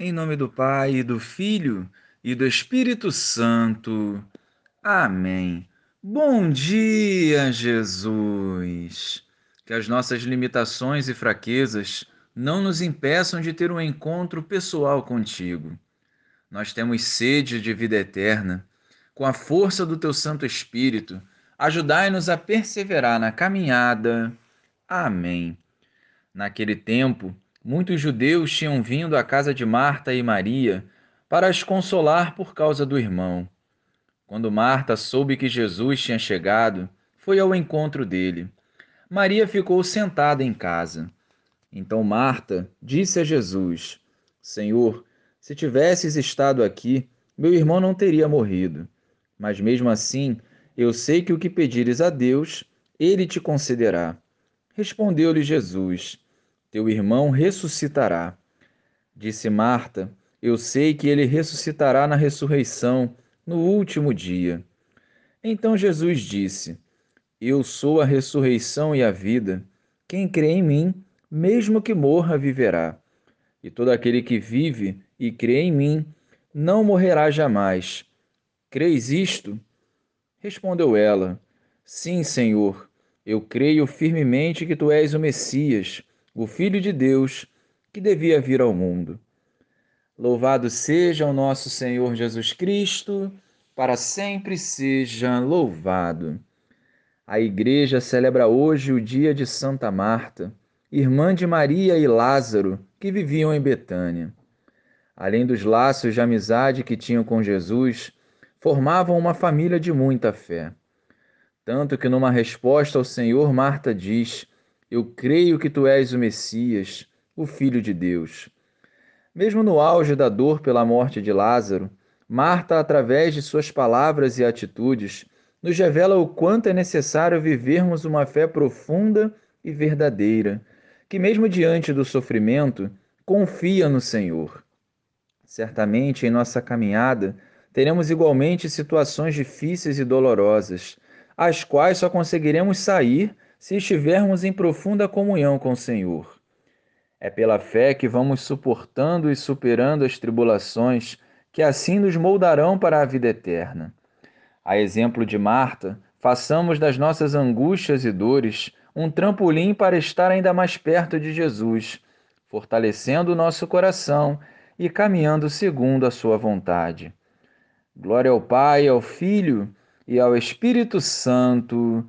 Em nome do Pai, e do Filho e do Espírito Santo. Amém. Bom dia, Jesus. Que as nossas limitações e fraquezas não nos impeçam de ter um encontro pessoal contigo. Nós temos sede de vida eterna. Com a força do teu Santo Espírito, ajudai-nos a perseverar na caminhada. Amém. Naquele tempo, muitos judeus tinham vindo à casa de Marta e Maria para as consolar por causa do irmão. Quando Marta soube que Jesus tinha chegado, foi ao encontro dele. Maria ficou sentada em casa. Então Marta disse a Jesus: Senhor, se tivesses estado aqui, meu irmão não teria morrido. Mas mesmo assim, eu sei que o que pedires a Deus, ele te concederá. Respondeu-lhe Jesus: teu irmão ressuscitará. Disse Marta: Eu sei que ele ressuscitará na ressurreição, no último dia. Então Jesus disse: Eu sou a ressurreição e a vida. Quem crê em mim, mesmo que morra, viverá. E todo aquele que vive e crê em mim, não morrerá jamais. Creis isto? Respondeu ela: Sim, Senhor. Eu creio firmemente que tu és o Messias o Filho de Deus, que devia vir ao mundo. Louvado seja o nosso Senhor Jesus Cristo, para sempre seja louvado. A Igreja celebra hoje o dia de Santa Marta, irmã de Maria e Lázaro, que viviam em Betânia. Além dos laços de amizade que tinham com Jesus, formavam uma família de muita fé. Tanto que, numa resposta ao Senhor, Marta diz: eu creio que tu és o Messias, o Filho de Deus. Mesmo no auge da dor pela morte de Lázaro, Marta, através de suas palavras e atitudes, nos revela o quanto é necessário vivermos uma fé profunda e verdadeira, que, mesmo diante do sofrimento, confia no Senhor. Certamente, em nossa caminhada, teremos igualmente situações difíceis e dolorosas, as quais só conseguiremos sair se estivermos em profunda comunhão com o Senhor. É pela fé que vamos suportando e superando as tribulações que assim nos moldarão para a vida eterna. A exemplo de Marta, façamos das nossas angústias e dores um trampolim para estar ainda mais perto de Jesus, fortalecendo o nosso coração e caminhando segundo a sua vontade. Glória ao Pai, ao Filho e ao Espírito Santo